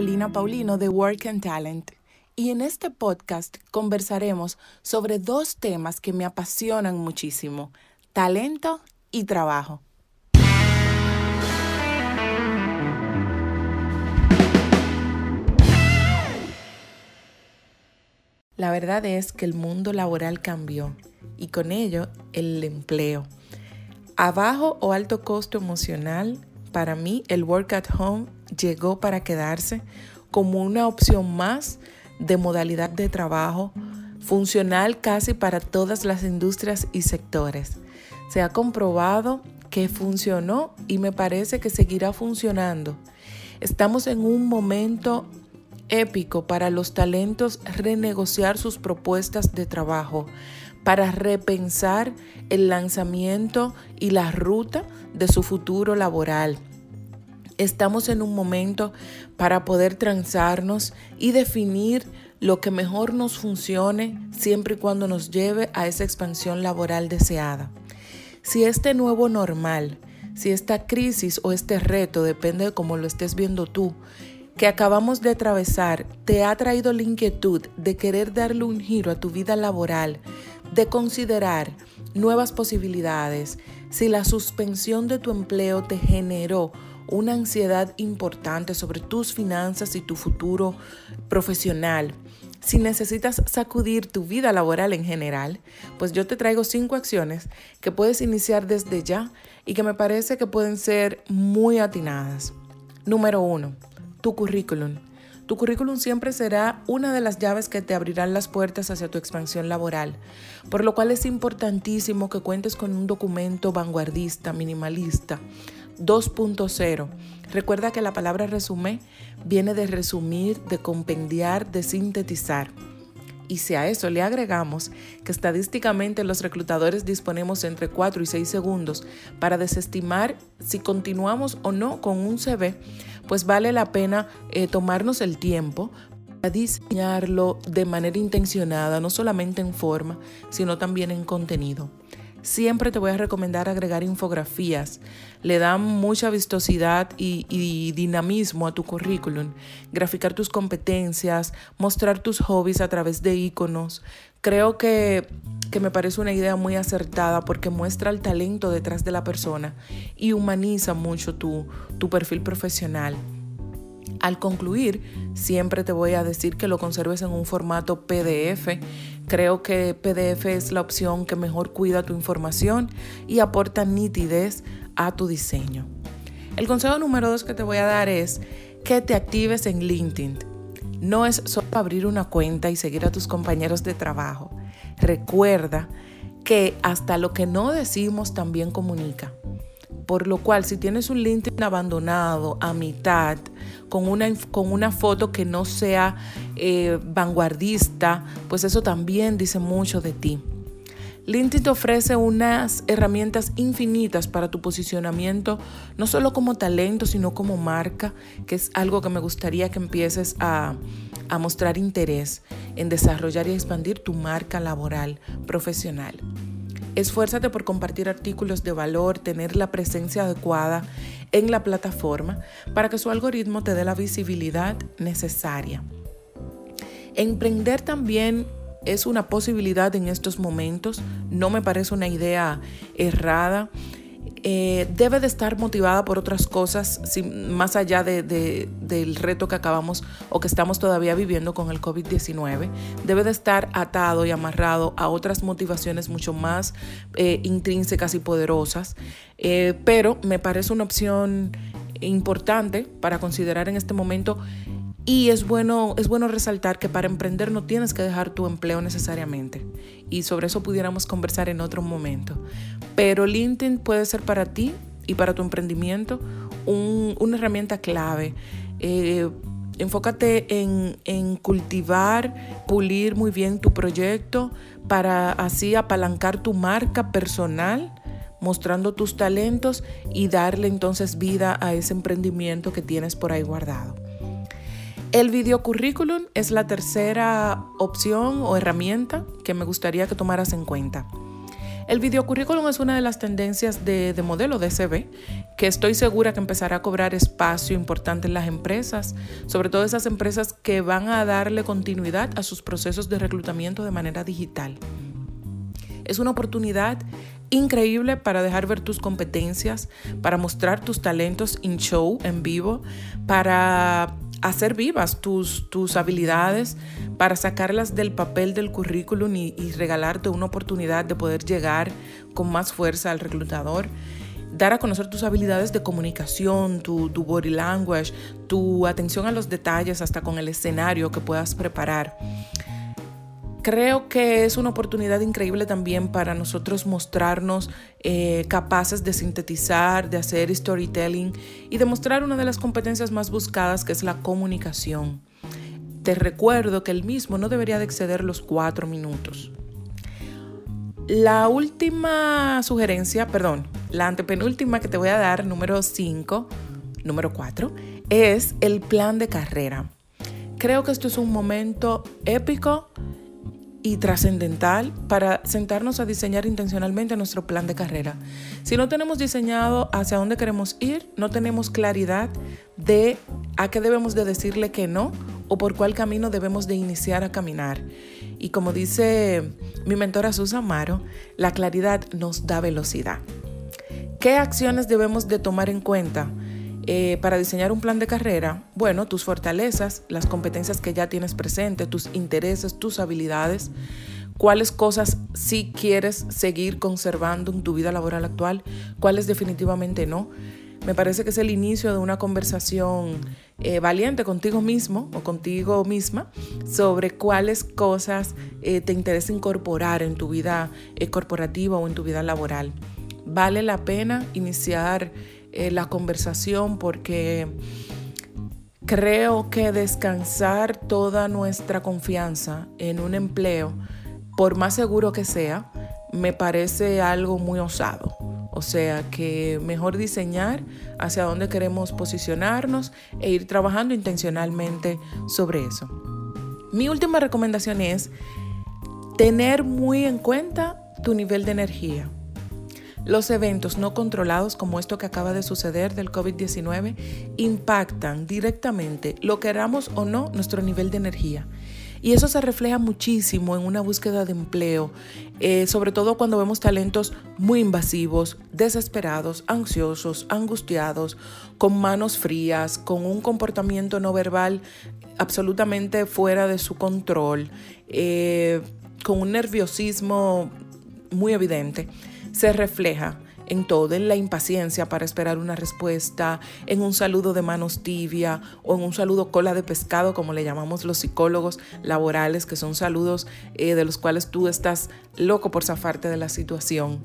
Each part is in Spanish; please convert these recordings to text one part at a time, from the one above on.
Carolina Paulino de Work and Talent y en este podcast conversaremos sobre dos temas que me apasionan muchísimo, talento y trabajo. La verdad es que el mundo laboral cambió y con ello el empleo. A bajo o alto costo emocional, para mí el work at home llegó para quedarse como una opción más de modalidad de trabajo funcional casi para todas las industrias y sectores. Se ha comprobado que funcionó y me parece que seguirá funcionando. Estamos en un momento épico para los talentos renegociar sus propuestas de trabajo, para repensar el lanzamiento y la ruta de su futuro laboral. Estamos en un momento para poder transarnos y definir lo que mejor nos funcione siempre y cuando nos lleve a esa expansión laboral deseada. Si este nuevo normal, si esta crisis o este reto, depende de cómo lo estés viendo tú, que acabamos de atravesar te ha traído la inquietud de querer darle un giro a tu vida laboral, de considerar nuevas posibilidades, si la suspensión de tu empleo te generó una ansiedad importante sobre tus finanzas y tu futuro profesional, si necesitas sacudir tu vida laboral en general, pues yo te traigo cinco acciones que puedes iniciar desde ya y que me parece que pueden ser muy atinadas. Número uno, tu currículum. Tu currículum siempre será una de las llaves que te abrirán las puertas hacia tu expansión laboral, por lo cual es importantísimo que cuentes con un documento vanguardista, minimalista, 2.0. Recuerda que la palabra resumen viene de resumir, de compendiar, de sintetizar. Y si a eso le agregamos que estadísticamente los reclutadores disponemos entre 4 y 6 segundos para desestimar si continuamos o no con un CV, pues vale la pena eh, tomarnos el tiempo para diseñarlo de manera intencionada, no solamente en forma, sino también en contenido. Siempre te voy a recomendar agregar infografías. Le dan mucha vistosidad y, dinamismo a tu currículum. Graficar tus competencias, mostrar tus hobbies a través de iconos. Creo que, me parece una idea muy acertada porque muestra el talento detrás de la persona y humaniza mucho tu, tu perfil profesional. Al concluir, siempre te voy a decir que lo conserves en un formato PDF. Creo que PDF es la opción que mejor cuida tu información y aporta nitidez a tu diseño. El consejo número dos que te voy a dar es que te actives en LinkedIn. No es solo abrir una cuenta y seguir a tus compañeros de trabajo. Recuerda que hasta lo que no decimos también comunica. Por lo cual, si tienes un LinkedIn abandonado a mitad, con una, con una foto que no sea eh, vanguardista, pues eso también dice mucho de ti. LinkedIn te ofrece unas herramientas infinitas para tu posicionamiento, no solo como talento, sino como marca, que es algo que me gustaría que empieces a, a mostrar interés en desarrollar y expandir tu marca laboral, profesional. Esfuérzate por compartir artículos de valor, tener la presencia adecuada en la plataforma para que su algoritmo te dé la visibilidad necesaria. Emprender también es una posibilidad en estos momentos, no me parece una idea errada. Eh, debe de estar motivada por otras cosas, más allá del reto que acabamos o que estamos todavía viviendo con el COVID-19. Debe de estar atado y amarrado a otras motivaciones mucho más eh, intrínsecas y poderosas, eh, pero me parece una opción importante para considerar en este momento y es bueno, es bueno resaltar que para emprender no tienes que dejar tu empleo necesariamente. Y sobre eso pudiéramos conversar en otro momento. Pero LinkedIn puede ser para ti y para tu emprendimiento una herramienta clave. Eh, enfócate en, en, cultivar, pulir muy bien tu proyecto para así apalancar tu marca personal, mostrando tus talentos y darle entonces vida a ese emprendimiento que tienes por ahí guardado. El video currículum es la tercera opción o herramienta que me gustaría que tomaras en cuenta. El videocurrículum es una de las tendencias de, de modelo DCB que estoy segura que empezará a cobrar espacio importante en las empresas, sobre todo esas empresas que van a darle continuidad a sus procesos de reclutamiento de manera digital. Es una oportunidad increíble para dejar ver tus competencias, para mostrar tus talentos en show, en vivo, para hacer vivas tus, tus habilidades para sacarlas del papel del currículum y, regalarte una oportunidad de poder llegar con más fuerza al reclutador dar a conocer tus habilidades de comunicación, tu, tu, body language, tu atención a los detalles, hasta con el escenario que puedas preparar. Creo que es una oportunidad increíble también para nosotros mostrarnos eh, capaces de sintetizar, de hacer storytelling y demostrar una de las competencias más buscadas que es la comunicación. Te recuerdo que el mismo no debería de exceder los cuatro minutos. La última sugerencia, perdón, la antepenúltima que te voy a dar, número 5, número 4, es el plan de carrera. Creo que esto es un momento épico y trascendental para sentarnos a diseñar intencionalmente nuestro plan de carrera. Si no tenemos diseñado hacia dónde queremos ir, no tenemos claridad de a qué debemos de decirle que no o por cuál camino debemos de iniciar a caminar. Y como dice mi mentora Susan Amaro, la claridad nos da velocidad. ¿Qué acciones debemos de tomar en cuenta? Eh, para diseñar un plan de carrera, bueno, tus fortalezas, las competencias que ya tienes presente, tus intereses, tus habilidades, cuáles cosas sí quieres seguir conservando en tu vida laboral actual, cuáles definitivamente no. Me parece que es el inicio de una conversación eh, valiente contigo mismo o contigo misma sobre cuáles cosas eh, te interesa incorporar en tu vida corporativa o en tu vida laboral. Vale la pena iniciar eh, la conversación porque creo que descansar toda nuestra confianza en un empleo, por más seguro que sea, me parece algo muy osado. O sea que mejor diseñar hacia dónde queremos posicionarnos e ir trabajando intencionalmente sobre eso. Mi última recomendación es tener muy en cuenta tu nivel de energía. Los eventos no controlados como esto que acaba de suceder del COVID-19 impactan directamente, lo queramos o no, nuestro nivel de energía. Y eso se refleja muchísimo en una búsqueda de empleo, eh, sobre todo cuando vemos talentos muy invasivos, desesperados, ansiosos, angustiados, con manos frías, con un comportamiento no verbal absolutamente fuera de su control, eh, con un nerviosismo muy evidente se refleja en todo, en la impaciencia para esperar una respuesta, en un saludo de manos tibia o en un saludo cola de pescado, como le llamamos los psicólogos laborales, que son saludos eh, de los cuales tú estás loco por zafarte de la situación.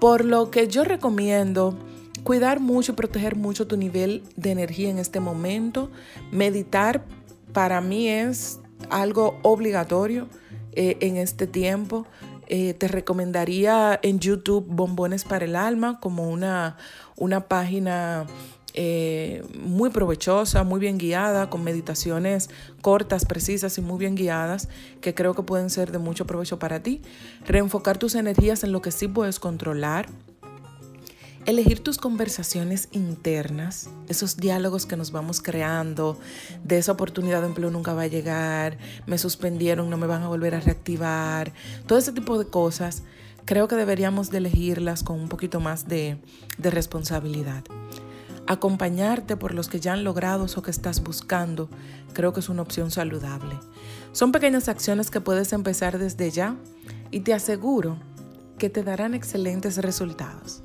Por lo que yo recomiendo cuidar mucho y proteger mucho tu nivel de energía en este momento. Meditar para mí es algo obligatorio eh, en este tiempo. Eh, te recomendaría en YouTube Bombones para el Alma como una, una página eh, muy provechosa, muy bien guiada, con meditaciones cortas, precisas y muy bien guiadas, que creo que pueden ser de mucho provecho para ti. Reenfocar tus energías en lo que sí puedes controlar elegir tus conversaciones internas, esos diálogos que nos vamos creando, de esa oportunidad de empleo nunca va a llegar, me suspendieron, no me van a volver a reactivar, todo ese tipo de cosas, creo que deberíamos de elegirlas con un poquito más de, de responsabilidad. Acompañarte por los que ya han logrado eso que estás buscando, creo que es una opción saludable. Son pequeñas acciones que puedes empezar desde ya y te aseguro que te darán excelentes resultados.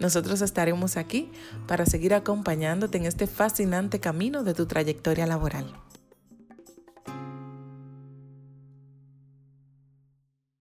Nosotros estaremos aquí para seguir acompañándote en este fascinante camino de tu trayectoria laboral.